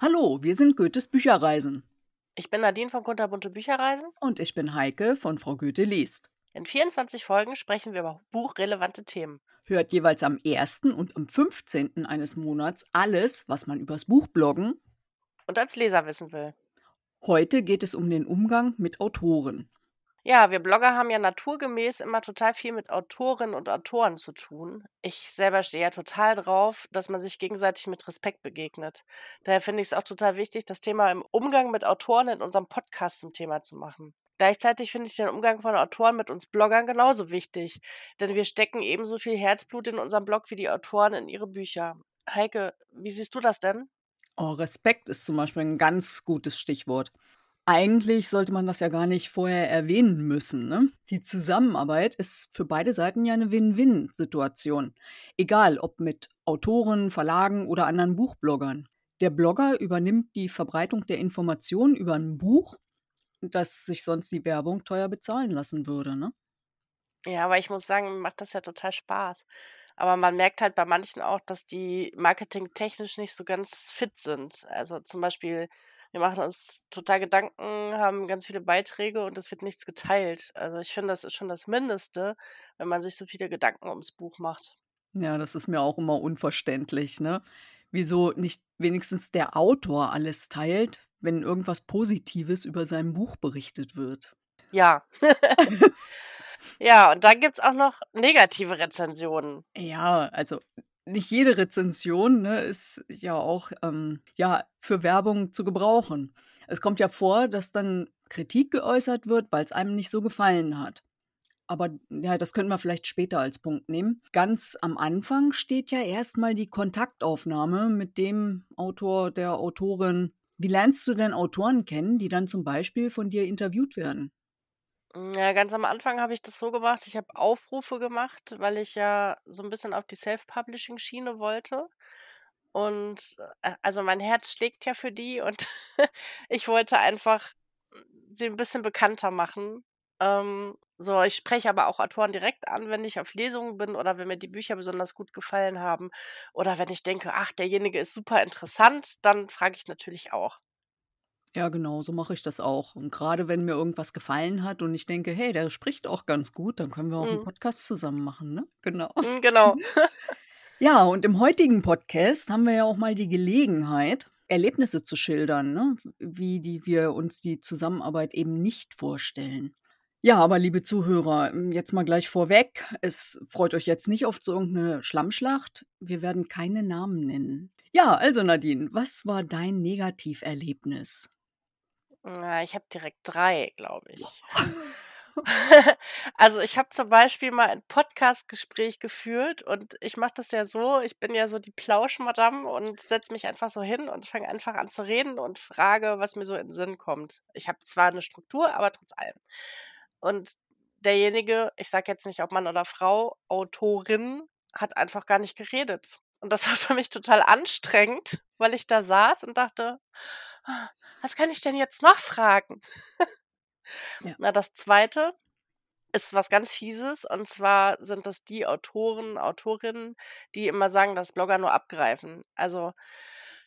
Hallo, wir sind Goethes Bücherreisen. Ich bin Nadine von Kunterbunte Bücherreisen. Und ich bin Heike von Frau Goethe liest. In 24 Folgen sprechen wir über buchrelevante Themen. Hört jeweils am 1. und am 15. eines Monats alles, was man übers Buch bloggen und als Leser wissen will. Heute geht es um den Umgang mit Autoren. Ja, wir Blogger haben ja naturgemäß immer total viel mit Autorinnen und Autoren zu tun. Ich selber stehe ja total drauf, dass man sich gegenseitig mit Respekt begegnet. Daher finde ich es auch total wichtig, das Thema im Umgang mit Autoren in unserem Podcast zum Thema zu machen. Gleichzeitig finde ich den Umgang von Autoren mit uns Bloggern genauso wichtig, denn wir stecken ebenso viel Herzblut in unserem Blog wie die Autoren in ihre Bücher. Heike, wie siehst du das denn? Oh, Respekt ist zum Beispiel ein ganz gutes Stichwort. Eigentlich sollte man das ja gar nicht vorher erwähnen müssen. Ne? Die Zusammenarbeit ist für beide Seiten ja eine Win-Win-Situation. Egal ob mit Autoren, Verlagen oder anderen Buchbloggern. Der Blogger übernimmt die Verbreitung der Informationen über ein Buch, das sich sonst die Werbung teuer bezahlen lassen würde. Ne? Ja, aber ich muss sagen, macht das ja total Spaß. Aber man merkt halt bei manchen auch, dass die marketingtechnisch nicht so ganz fit sind. Also zum Beispiel wir machen uns total Gedanken, haben ganz viele Beiträge und es wird nichts geteilt. Also ich finde, das ist schon das Mindeste, wenn man sich so viele Gedanken ums Buch macht. Ja, das ist mir auch immer unverständlich, ne? Wieso nicht wenigstens der Autor alles teilt, wenn irgendwas Positives über sein Buch berichtet wird. Ja. ja, und dann gibt es auch noch negative Rezensionen. Ja, also nicht jede Rezension ne, ist ja auch ähm, ja, für Werbung zu gebrauchen. Es kommt ja vor, dass dann Kritik geäußert wird, weil es einem nicht so gefallen hat. Aber ja, das könnten wir vielleicht später als Punkt nehmen. Ganz am Anfang steht ja erstmal die Kontaktaufnahme mit dem Autor, der Autorin. Wie lernst du denn Autoren kennen, die dann zum Beispiel von dir interviewt werden? Hm, ja, ganz am Anfang habe ich das so gemacht, ich habe Aufrufe gemacht, weil ich ja so ein bisschen auf die Self-Publishing-Schiene wollte. Und, äh, also mein Herz schlägt ja für die und ich wollte einfach sie ein bisschen bekannter machen. Ähm, so, ich spreche aber auch Autoren direkt an, wenn ich auf Lesungen bin oder wenn mir die Bücher besonders gut gefallen haben oder wenn ich denke: „Ach, derjenige ist super interessant“, dann frage ich natürlich auch. Ja, genau, so mache ich das auch. Und gerade wenn mir irgendwas gefallen hat und ich denke: „Hey, der spricht auch ganz gut, dann können wir auch einen Mhm. Podcast zusammen machen“, ne? Genau. Mhm, genau. Ja, und im heutigen Podcast haben wir ja auch mal die Gelegenheit, Erlebnisse zu schildern, ne? wie die wir uns die Zusammenarbeit eben nicht vorstellen. Ja, aber liebe Zuhörer, hm, jetzt mal gleich vorweg. Es freut euch jetzt nicht auf so irgendeine Schlammschlacht. Wir werden keine Namen nennen. Ja, also Nadine, was war dein Negativerlebnis? Ja, ich habe direkt drei, glaube ich. Also, ich habe zum Beispiel mal ein Podcastgespräch geführt und ich mache das ja so, ich bin ja so die Plauschmadame und setze mich einfach so hin und fange einfach an zu reden und frage, was mir so in den Sinn kommt. Ich habe zwar eine Struktur, aber trotz allem. Und derjenige, ich sage jetzt nicht, ob Mann oder Frau, Autorin, hat einfach gar nicht geredet. Und das war für mich total anstrengend, weil ich da saß und dachte: „Ah, was kann ich denn jetzt noch fragen?“ Ja. Na, das Zweite ist was ganz Fieses und zwar sind das die Autoren, Autorinnen, die immer sagen, dass Blogger nur abgreifen. Also,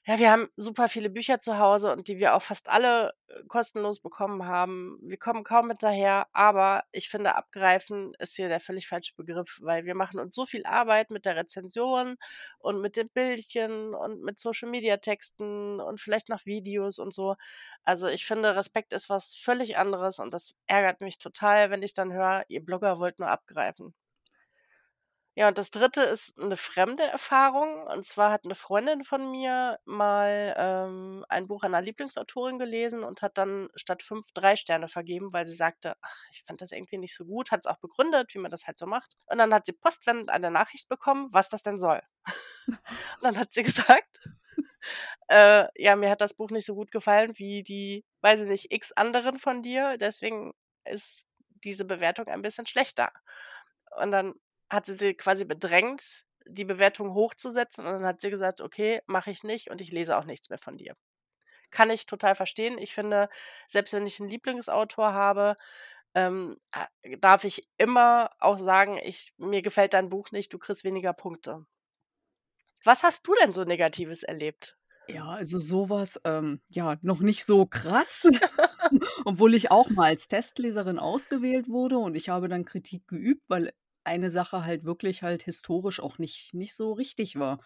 ja, wir haben super viele Bücher zu Hause und die wir auch fast alle, äh, kostenlos bekommen haben. Wir kommen kaum hinterher, aber ich finde, abgreifen ist hier der völlig falsche Begriff, weil wir machen uns so viel Arbeit mit der Rezension und mit den Bildchen und mit Social-Media-Texten und vielleicht noch Videos und so. Also, ich finde, Respekt ist was völlig anderes und das ärgert mich total, wenn ich dann höre, ihr Blogger wollt nur abgreifen. Ja, und das Dritte ist eine fremde Erfahrung. Und zwar hat eine Freundin von mir mal, ähm, ein Buch einer Lieblingsautorin gelesen und hat dann statt 5 3 Sterne vergeben, weil sie sagte: „Ach, ich fand das irgendwie nicht so gut“, hat es auch begründet, wie man das halt so macht. Und dann hat sie postwendend eine Nachricht bekommen, was das denn soll. Und dann hat sie gesagt, äh: „Ja, mir hat das Buch nicht so gut gefallen wie die, weiß ich nicht, X anderen von dir, deswegen ist diese Bewertung ein bisschen schlechter.“ Und dann hat sie sie quasi bedrängt, die Bewertung hochzusetzen und dann hat sie gesagt: „Okay, mache ich nicht und ich lese auch nichts mehr von dir.“ kann ich total verstehen. Ich finde, selbst wenn ich 'n Lieblingsautor habe, ähm, darf ich immer auch sagen: „Ich mir gefällt dein Buch nicht, du kriegst weniger Punkte.“ Was hast du denn so Negatives erlebt? Ja, also so was, ähm, ja, noch nicht so krass, obwohl ich auch mal als Testleserin ausgewählt wurde und ich habe dann Kritik geübt, weil eine Sache halt wirklich halt historisch auch nicht nicht so richtig war.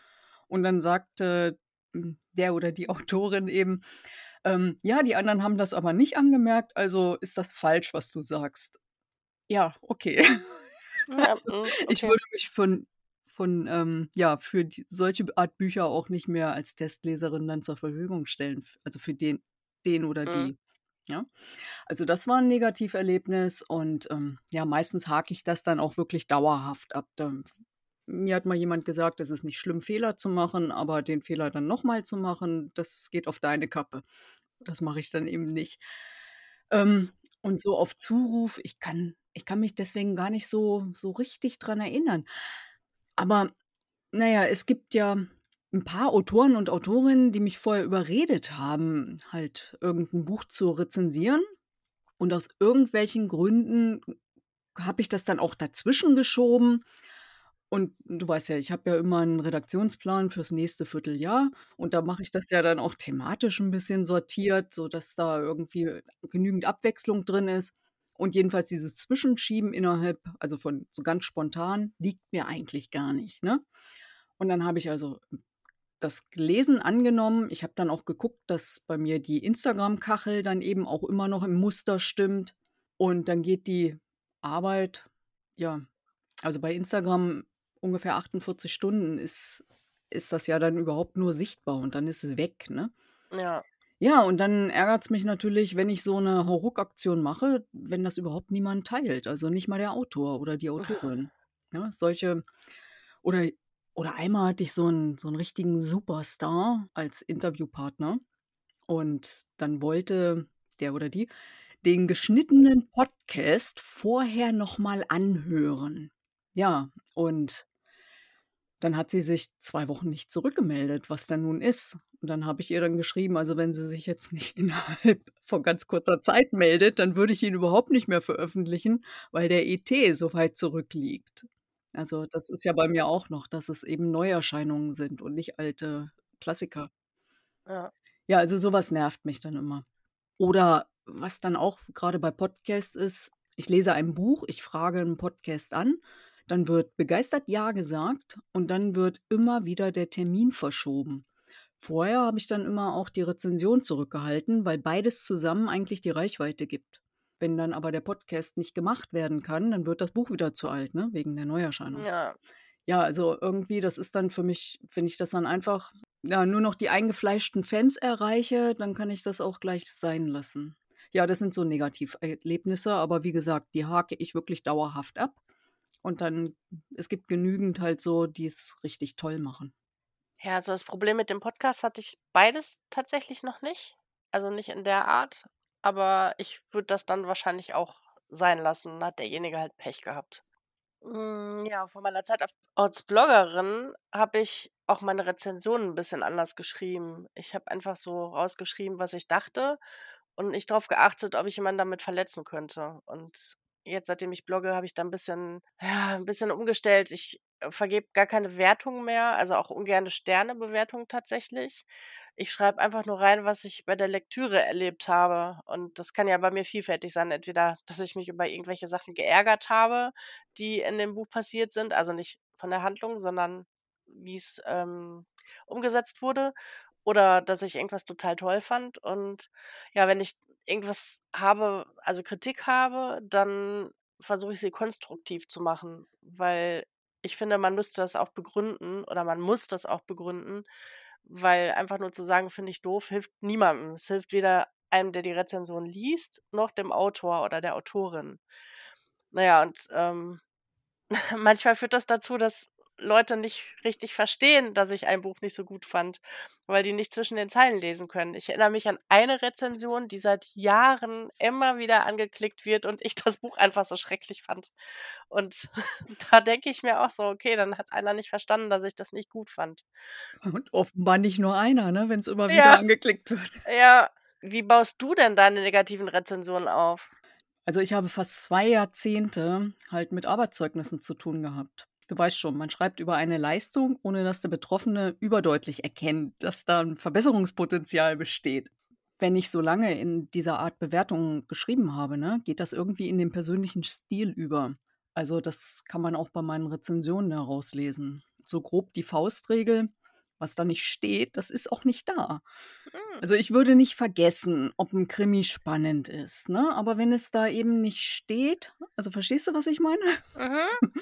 Und dann sagte, hm, der oder die Autorin eben, ähm: „Ja, die anderen haben das aber nicht angemerkt, also ist das falsch, was du sagst.“ Ja, okay. Ja, Also, ich okay. würde mich von von, ähm ja, für die solche Art Bücher auch nicht mehr als Testleserin dann zur Verfügung stellen, also für den den oder Mhm. die, ja? Also, das war 'n Negativerlebnis und, ähm, ja, meistens hake ich das dann auch wirklich dauerhaft ab. Dann mir hat mal jemand gesagt: „Es ist nicht schlimm, Fehler zu machen, aber den Fehler dann noch mal zu machen, das geht auf deine Kappe.“ Das mache ich dann eben nicht. Ähm, und so auf Zuruf, ich kann ich kann mich deswegen gar nicht so so richtig dran erinnern. Aber, na ja, es gibt ja 'n paar Autoren und Autorinnen, die mich vorher überredet haben, halt irgend 'n Buch zu rezensieren. Und aus irgendwelchen Gründen habe ich das dann auch dazwischen geschoben. Und du weißt ja, ich habe ja immer 'n Redaktionsplan fürs nächste Vierteljahr und da mache ich das ja dann auch thematisch 'n bisschen sortiert, sodass da irgendwie genügend Abwechslung drin ist. Und jedenfalls dieses Zwischenschieben innerhalb also von so ganz spontan liegt mir eigentlich gar nicht, ne? Und dann habe ich also das gelesen, angenommen. Ich habe dann auch geguckt, dass bei mir die Instagram-Kachel dann eben auch immer noch im Muster stimmt. Und dann geht die Arbeit ja, also bei Instagram ungefähr 48 Stunden ist ist das ja dann überhaupt nur sichtbar und dann ist es weg, ne? Ja. Ja, und dann ärgert's mich natürlich, wenn ich so 'ne Hauruck-Aktion mache, wenn das überhaupt niemand teilt, also nicht mal der Autor oder die Autorin, ne? Solche oder oder einmal hatte ich so 'n so 'n richtigen Superstar als Interviewpartner und dann wollte der oder die den geschnittenen Podcast vorher noch mal anhören. Ja, und dann hat sie sich 2 Wochen nicht zurückgemeldet, was denn nun ist. Und dann habe ich ihr dann geschrieben: „Also, wenn sie sich jetzt nicht innerhalb von ganz kurzer Zeit meldet, dann würde ich ihn überhaupt nicht mehr veröffentlichen, weil der ET so weit zurückliegt.“ Also, das ist ja bei mir auch noch, dass es eben Neuerscheinungen sind und nicht alte Klassiker. Ja. Ja, also so was nervt mich dann immer. Oder was dann auch grade bei Podcasts ist, ich lese ein Buch, ich frage 'n Podcast an, dann wird begeistert „ja“ gesagt und dann wird immer wieder der Termin verschoben. Vorher habe ich dann immer auch die Rezension zurückgehalten, weil beides zusammen eigentlich die Reichweite gibt. Wenn dann aber der Podcast nicht gemacht werden kann, dann wird das Buch wieder zu alt, ne, wegen der Neuerscheinung. Ja. Ja, also irgendwie, das ist dann für mich wenn ich das dann einfach, ja, nur noch die eingefleischten Fans erreiche, dann kann ich das auch gleich sein lassen. Ja, das sind so Negativerlebnisse, aber wie gesagt, die hake ich wirklich dauerhaft ab. Und dann es gibt genügend halt so, die's richtig toll machen. Ja, also das Problem mit dem Podcast hatte ich beides tatsächlich noch nicht, also nicht in der Art, aber ich würde das dann wahrscheinlich auch sein lassen, hat derjenige halt Pech gehabt. Hm, ja, von meiner Zeit als Bloggerin habe ich auch meine Rezensionen 'n bisschen anders geschrieben. Ich habe einfach so rausgeschrieben, was ich dachte und nicht drauf geachtet, ob ich jemanden damit verletzen könnte. Und jetzt, seitdem ich blogge, habe ich da 'n bisschen ja, 'n bisschen umgestellt. Ich, vergebe gar keine Wertungen mehr, also auch ungerne Sternebewertungen tatsächlich. Ich schreibe einfach nur rein, was ich bei der Lektüre erlebt habe. Und das kann ja bei mir vielfältig sein. Entweder, dass ich mich über irgendwelche Sachen geärgert habe, die in dem Buch passiert sind, also nicht von der Handlung, sondern wie's, ähm, umgesetzt wurde oder dass ich irgendwas total toll fand. Und ja, wenn ich irgendwas habe also Kritik habe, dann versuche ich sie konstruktiv zu machen, weil ich finde, man müsste das auch begründen oder man muss das auch begründen, weil einfach nur zu sagen: „Finde ich doof“, hilft niemandem. Es hilft weder einem, der die Rezension liest, noch dem Autor oder der Autorin. Na ja, und, ähm, manchmal führt das dazu, dass Leute nicht richtig verstehen, dass ich ein Buch nicht so gut fand, weil die nicht zwischen den Zeilen lesen können. Ich erinnere mich an eine Rezension, die seit Jahren immer wieder angeklickt wird und ich das Buch einfach so schrecklich fand. Und da denke ich mir auch so, okay, dann hat einer nicht verstanden, dass ich das nicht gut fand. Und offenbar nicht nur einer, ne, wenn es immer wieder Ja. angeklickt wird. Ja, wie baust du denn deine negativen Rezensionen auf? Also, ich habe fast 2 Jahrzehnte halt mit Arbeitszeugnissen zu tun gehabt. Du weißt schon, man schreibt über eine Leistung, ohne dass der Betroffene überdeutlich erkennt, dass da 'n Verbesserungspotenzial besteht. Wenn ich so lange in dieser Art Bewertungen geschrieben habe, ne, geht das irgendwie in den persönlichen Stil über. Also, das kann man auch bei meinen Rezensionen herauslesen. So grob die Faustregel, was da nicht steht, das ist auch nicht da. Hm. Also, ich würde nicht vergessen, ob 'n Krimi spannend ist, ne? Aber wenn es da eben nicht steht also, verstehst du, was ich meine? Mhm.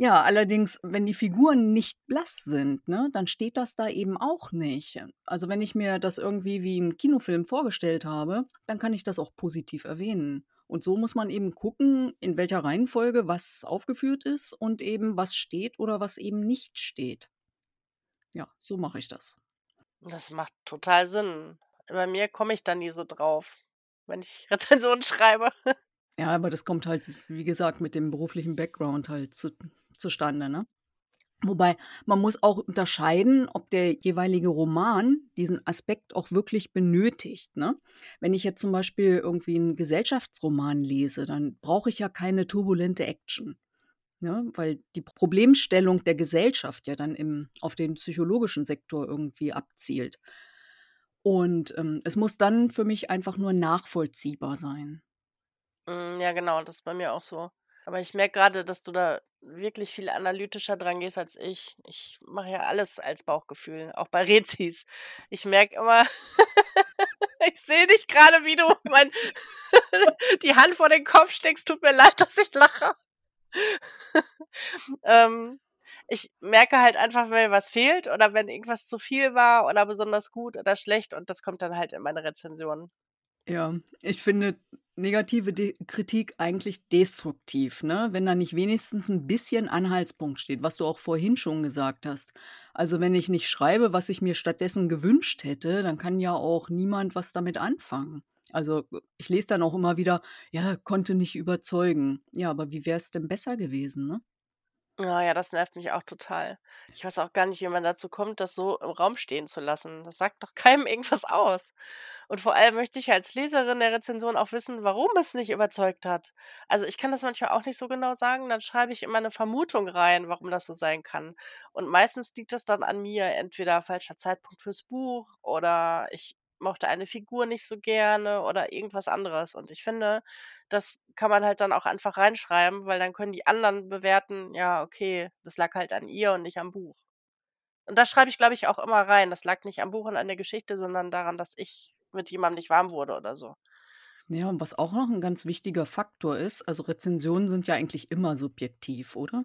Ja, allerdings, wenn die Figuren nicht blass sind, ne, dann steht das da eben auch nicht. Also, wenn ich mir das irgendwie wie 'n Kinofilm vorgestellt habe, dann kann ich das auch positiv erwähnen. Und so muss man eben gucken, in welcher Reihenfolge was aufgeführt ist und eben was steht oder was eben nicht steht. Ja, so mache ich das. Das macht total Sinn. Bei mir komme ich da nie so drauf, wenn ich Rezensionen schreibe. Ja, aber das kommt halt, wie gesagt, mit dem beruflichen Background halt zu zustande, ne? Wobei, man muss auch unterscheiden, ob der jeweilige Roman diesen Aspekt auch wirklich benötigt, ne? Wenn ich jetzt zum Beispiel irgendwie 'n Gesellschaftsroman lese, dann brauche ich ja keine turbulente Action, ne? Weil die Problemstellung der Gesellschaft ja dann im auf den psychologischen Sektor irgendwie abzielt. Und, ähm, es muss dann für mich einfach nur nachvollziehbar sein. Hm, ja, genau, das ist bei mir auch so. Aber ich merke grade, dass du da wirklich viel analytischer dran gehst als ich. Ich mache ja alles als Bauchgefühl, auch bei Rezis. Ich merke immer ich sehe dich grade, wie du mein die Hand vor den Kopf steckst. Tut mir leid, dass ich lache. Ähm, ich merke halt einfach, wenn mir was fehlt oder wenn irgendwas zu viel war oder besonders gut oder schlecht und das kommt dann halt in meine Rezensionen. Ja, ich finde negative de Kritik eigentlich destruktiv, ne, wenn da nicht wenigstens 'n bisschen Anhaltspunkt steht, was du auch vorhin schon gesagt hast. Also, wenn ich nicht schreibe, was ich mir stattdessen gewünscht hätte, dann kann ja auch niemand was damit anfangen. Also, ich lese dann auch immer wieder: „Ja, konnte nicht überzeugen.“ Ja, aber wie wär's denn besser gewesen, ne? Ah ja, das nervt mich auch total. Ich weiß auch gar nicht, wie man dazu kommt, das so im Raum stehen zu lassen. Das sagt doch keinem irgendwas aus. Und vor allem möchte ich als Leserin der Rezension auch wissen, warum es nicht überzeugt hat. Also, ich kann das manchmal auch nicht so genau sagen, dann schreibe ich immer 'ne Vermutung rein, warum das so sein kann. Und meistens liegt das dann an mir, entweder falscher Zeitpunkt fürs Buch oder ich mochte eine Figur nicht so gerne oder irgendwas anderes. Und ich finde, das kann man halt dann auch einfach reinschreiben, weil dann können die anderen bewerten: „Ja, okay, das lag halt an ihr und nicht am Buch.“ Und das schreibe ich, glaube ich, auch immer rein. Das lag nicht am Buch und an der Geschichte, sondern daran, dass ich mit jemandem nicht warm wurde oder so. Ja, und was auch noch 'n ganz wichtiger Faktor ist, also, Rezensionen sind ja eigentlich immer subjektiv, oder?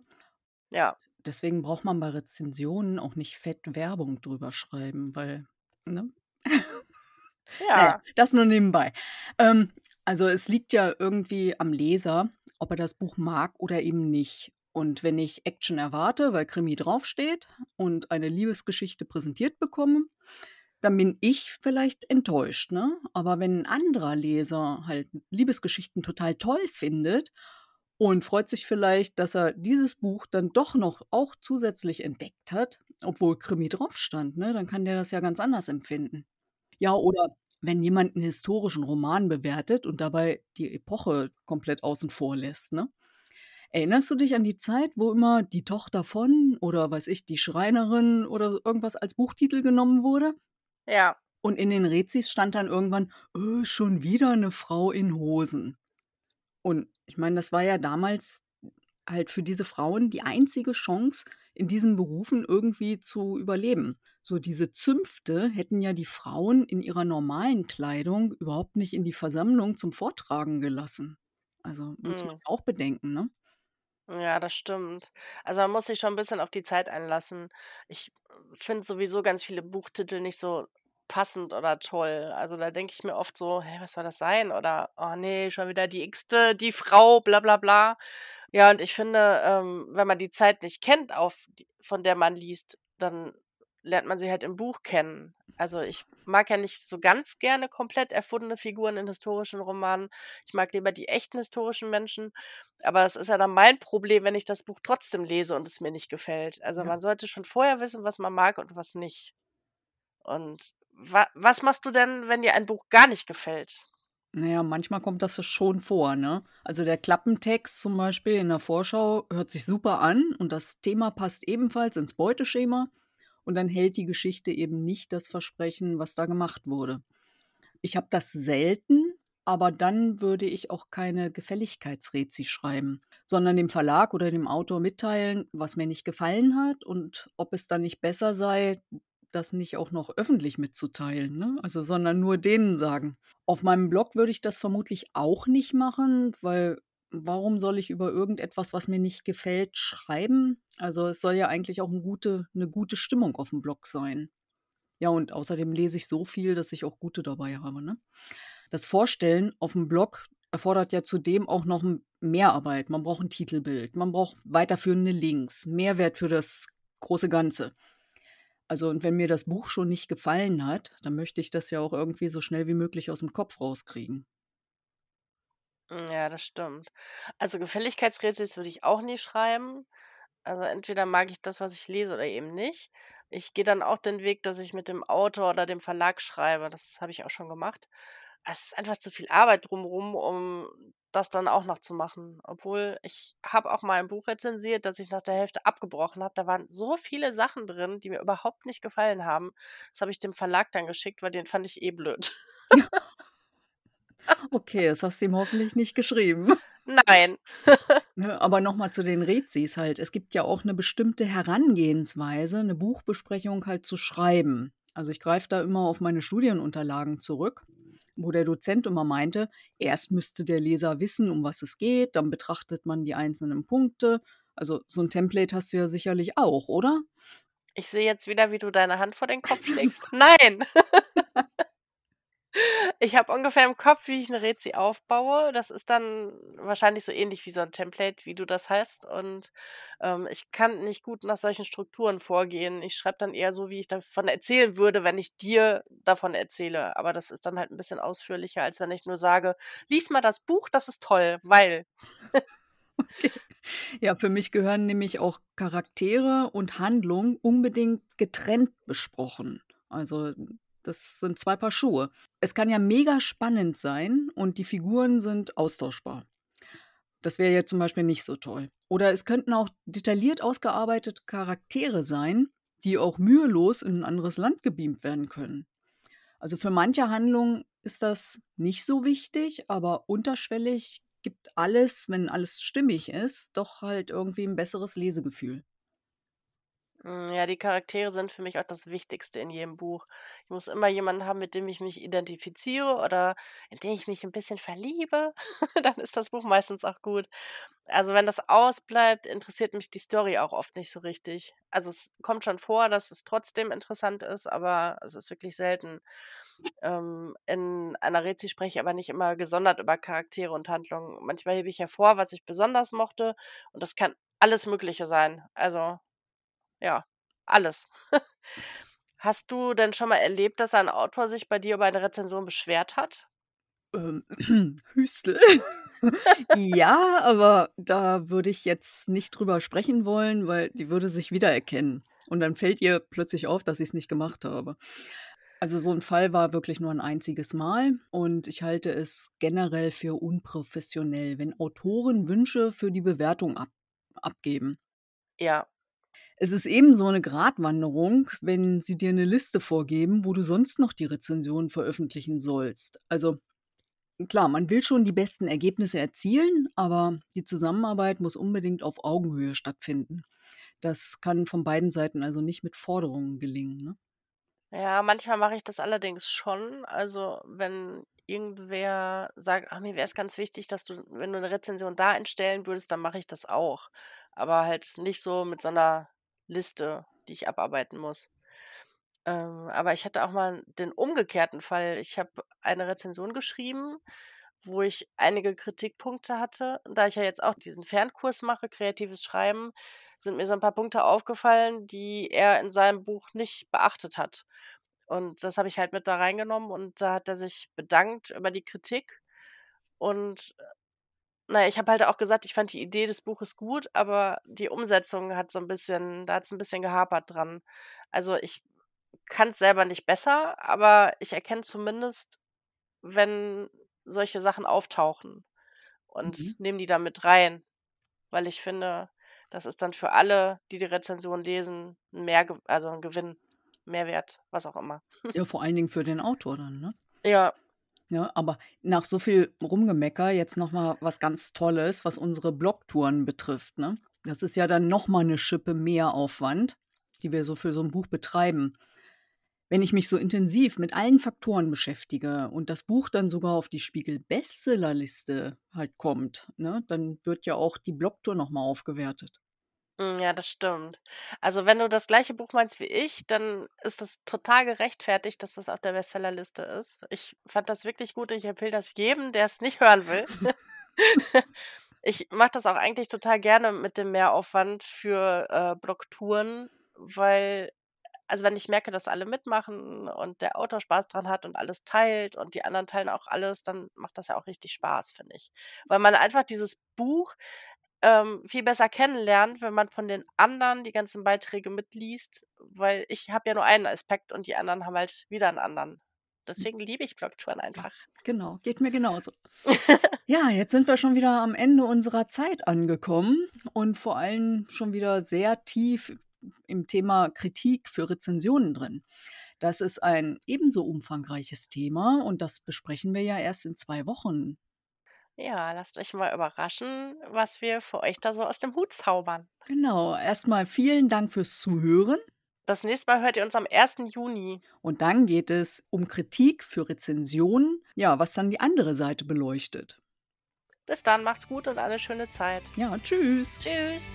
Ja. Deswegen braucht man bei Rezensionen auch nicht fett Werbung drüber schreiben, weil ne? Na ja, Ja. das nur nebenbei. Ähm, also, es liegt ja irgendwie am Leser, ob er das Buch mag oder eben nicht. Und wenn ich Action erwarte, weil Krimi draufsteht und eine Liebesgeschichte präsentiert bekomme, dann bin ich vielleicht enttäuscht, ne? Aber wenn 'n anderer Leser halt Liebesgeschichten total toll findet und freut sich vielleicht, dass er dieses Buch dann doch noch auch zusätzlich entdeckt hat, obwohl Krimi drauf stand, ne, dann kann der das ja ganz anders empfinden. Ja, oder wenn jemand 'n historischen Roman bewertet und dabei die Epoche komplett außen vor lässt, ne? Erinnerst du dich an die Zeit, wo immer „Die Tochter von“ oder weiß ich, „Die Schreinerin“ oder irgendwas als Buchtitel genommen wurde? Ja. Und in den Rezis stand dann irgendwann: „Äh, schon wieder 'ne Frau in Hosen.“ Und ich meine, das war ja damals halt für diese Frauen die einzige Chance, in diesen Berufen irgendwie zu überleben. So diese Zünfte hätten ja die Frauen in ihrer normalen Kleidung überhaupt nicht in die Versammlung zum Vortragen gelassen. Also, muss man Mhm. auch bedenken, ne? Ja, das stimmt. Also, man muss sich schon 'n bisschen auf die Zeit einlassen. Ich finde sowieso ganz viele Buchtitel nicht so passend oder toll. Also, da denke ich mir oft so: „Hä, was soll das sein?“ Oder: „Oh ne, schon wieder die x-te, die Frau, bla bla bla.“ Ja, und ich finde, ähm, wenn man die Zeit nicht kennt, auf die von der man liest, dann lernt man sie halt im Buch kennen. Also, ich mag ja nicht so ganz gerne komplett erfundene Figuren in historischen Romanen. Ich mag lieber die echten historischen Menschen, aber es ist ja dann mein Problem, wenn ich das Buch trotzdem lese und es mir nicht gefällt. Also, Ja. man sollte schon vorher wissen, was man mag und was nicht. Und wa was machst du denn, wenn dir ein Buch gar nicht gefällt? Na ja, manchmal kommt das schon vor, ne? Also, der Klappentext zum Beispiel in der Vorschau hört sich super an und das Thema passt ebenfalls ins Beuteschema und dann hält die Geschichte eben nicht das Versprechen, was da gemacht wurde. Ich habe das selten, aber dann würde ich auch keine Gefälligkeitsrezi schreiben, sondern dem Verlag oder dem Autor mitteilen, was mir nicht gefallen hat und ob es dann nicht besser sei, das nicht auch noch öffentlich mitzuteilen, ne? Also, sondern nur denen sagen. Auf meinem Blog würde ich das vermutlich auch nicht machen, weil warum soll ich über irgendetwas, was mir nicht gefällt, schreiben? Also, es soll ja eigentlich auch 'n gute 'ne gute Stimmung aufm Blog sein. Ja, und außerdem lese ich so viel, dass ich auch Gute dabei habe, ne? Das Vorstellen aufm Blog erfordert ja zudem auch noch m Mehrarbeit. Man braucht 'n Titelbild, man braucht weiterführende Links, Mehrwert für das große Ganze. Also, und wenn mir das Buch schon nicht gefallen hat, dann möchte ich das ja auch irgendwie so schnell wie möglich aus'm Kopf rauskriegen. Hm, ja, das stimmt. Also, Gefälligkeitsrezis würde ich auch nie schreiben. Also, entweder mag ich das, was ich lese oder eben nicht. Ich gehe dann auch den Weg, dass ich mit dem Autor oder dem Verlag schreibe. Das habe ich auch schon gemacht. Es ist einfach zu viel Arbeit drumrum, um das dann auch noch zu machen. Obwohl, ich habe auch mal ein Buch rezensiert, das ich nach der Hälfte abgebrochen habe. Da waren so viele Sachen drin, die mir überhaupt nicht gefallen haben. Das habe ich dem Verlag dann geschickt, weil den fand ich eh blöd. Okay, das hast du ihm hoffentlich nicht geschrieben. Nein. Ne, aber noch mal zu den Rezis halt. Es gibt ja auch 'ne bestimmte Herangehensweise, 'ne Buchbesprechung halt zu schreiben. Also, ich greife da immer auf meine Studienunterlagen zurück, wo der Dozent immer meinte, erst müsste der Leser wissen, um was es geht, dann betrachtet man die einzelnen Punkte. Also, so 'n Template hast du ja sicherlich auch, oder? Ich sehe jetzt wieder, wie du deine Hand vor den Kopf schlägst. Nein. Ich habe ungefähr im Kopf, wie ich 'ne Rezi aufbaue. Das ist dann wahrscheinlich so ähnlich wie so 'n Template, wie du das hast. Und, ähm, ich kann nicht gut nach solchen Strukturen vorgehen. Ich schreibe dann eher so, wie ich davon erzählen würde, wenn ich dir davon erzähle. Aber das ist dann halt 'n bisschen ausführlicher, als wenn ich nur sage: „Lies mal das Buch, das ist toll, weil“ Okay. Ja, für mich gehören nämlich auch Charaktere und Handlung unbedingt getrennt besprochen. Also, das sind 2 Paar Schuhe. Es kann ja mega spannend sein und die Figuren sind austauschbar. Das wäre jetzt zum Beispiel nicht so toll. Oder es könnten auch detailliert ausgearbeitete Charaktere sein, die auch mühelos in 'n anderes Land gebeamt werden können. Also, für manche Handlungen ist das nicht so wichtig, aber unterschwellig gibt alles, wenn alles stimmig ist, doch halt irgendwie 'n besseres Lesegefühl. Hm, ja, die Charaktere sind für mich auch das Wichtigste in jedem Buch. Ich muss immer jemanden haben, mit dem ich mich identifiziere oder in den ich mich 'n bisschen verliebe, dann ist das Buch meistens auch gut. Also, wenn das ausbleibt, interessiert mich die Story auch oft nicht so richtig. Also, es kommt schon vor, dass es trotzdem interessant ist, aber es ist wirklich selten. Ähm, in einer Rezi spreche ich aber nicht immer gesondert über Charaktere und Handlungen. Manchmal hebe ich hervor, was ich besonders mochte und das kann alles Mögliche sein. Also, ja, alles. Hast du denn schon mal erlebt, dass ein Autor sich bei dir über eine Rezension beschwert hat? Ähm, Hüstel. Ja, aber da würde ich jetzt nicht drüber sprechen wollen, weil die würde sich wiedererkennen. Und dann fällt ihr plötzlich auf, dass ich's nicht gemacht habe. Also, so 'n Fall war wirklich nur 'n einziges Mal und ich halte es generell für unprofessionell, wenn Autoren Wünsche für die Bewertung ab abgeben. Ja. Es ist ebenso 'ne Gratwanderung, wenn sie dir 'ne Liste vorgeben, wo du sonst noch die Rezension veröffentlichen sollst. Also, klar, man will schon die besten Ergebnisse erzielen, aber die Zusammenarbeit muss unbedingt auf Augenhöhe stattfinden. Das kann von beiden Seiten also nicht mit Forderungen gelingen, ne? Ja, manchmal mache ich das allerdings schon. Also, wenn irgendwer sagt: „Ah, mir wäre es ganz wichtig, dass du wenn du 'ne Rezension da einstellen würdest“, dann mache ich das auch. Aber halt nicht so mit so 'ner Liste, die ich abarbeiten muss. Ähm, aber ich hatte auch mal den umgekehrten Fall. Ich habe eine Rezension geschrieben wo ich einige Kritikpunkte hatte. Da ich ja jetzt auch diesen Fernkurs mache, kreatives Schreiben, sind mir so ein paar Punkte aufgefallen, die er in seinem Buch nicht beachtet hat. Und das habe ich halt mit da reingenommen und da hat er sich bedankt über die Kritik. Und naja, ich habe halt auch gesagt, ich fand die Idee des Buches gut, aber die Umsetzung hat so ein bisschen, da hat es ein bisschen gehapert dran. Also ich kann es selber nicht besser, aber ich erkenne zumindest, wenn solche Sachen auftauchen und Mhm. nehme die da mit rein, weil ich finde, das ist dann für alle, die die Rezension lesen, mehr also ein Gewinn, Mehrwert, was auch immer. Ja, vor allen Dingen für den Autor dann, ne? Ja. Ja, aber nach so viel Rumgemecker jetzt noch mal was ganz Tolles, was unsere Blogtouren betrifft, ne? Das ist ja dann noch mal 'ne Schippe mehr Aufwand, die wir so für so ein Buch betreiben. Wenn ich mich so intensiv mit allen Faktoren beschäftige und das Buch dann sogar auf die Spiegel-Bestsellerliste halt kommt, ne, dann wird ja auch die Blogtour noch mal aufgewertet. Hm, ja, das stimmt. Also, wenn du das gleiche Buch meinst wie ich, dann ist es total gerechtfertigt, dass das auf der Bestsellerliste ist. Ich fand das wirklich gut. Ich empfehle das jedem, der es nicht hören will. Ich mache das auch eigentlich total gerne mit dem Mehraufwand für, äh, Blogtouren, weil also, wenn ich merke, dass alle mitmachen und der Autor Spaß dran hat und alles teilt und die anderen teilen auch alles, dann macht das ja auch richtig Spaß, finde ich. Weil man einfach dieses Buch, ähm, viel besser kennenlernt, wenn man von den anderen die ganzen Beiträge mitliest, weil ich habe ja nur einen Aspekt und die anderen haben halt wieder einen anderen. Deswegen liebe ich Blogtouren einfach. Genau, geht mir genauso. Ja, jetzt sind wir schon wieder am Ende unserer Zeit angekommen und vor allem schon wieder sehr tief im Thema Kritik für Rezensionen drin. Das ist ein ebenso umfangreiches Thema und das besprechen wir ja erst in 2 Wochen. Ja, lasst euch mal überraschen, was wir für euch da so aus dem Hut zaubern. Genau, erst mal vielen Dank fürs Zuhören Das nächste Mal hört ihr uns am 1. Juni. und dann geht es um Kritik für Rezensionen, ja, was dann die andere Seite beleuchtet. Bis dann, macht's gut und eine schöne Zeit. Ja, tschüss. Tschüss.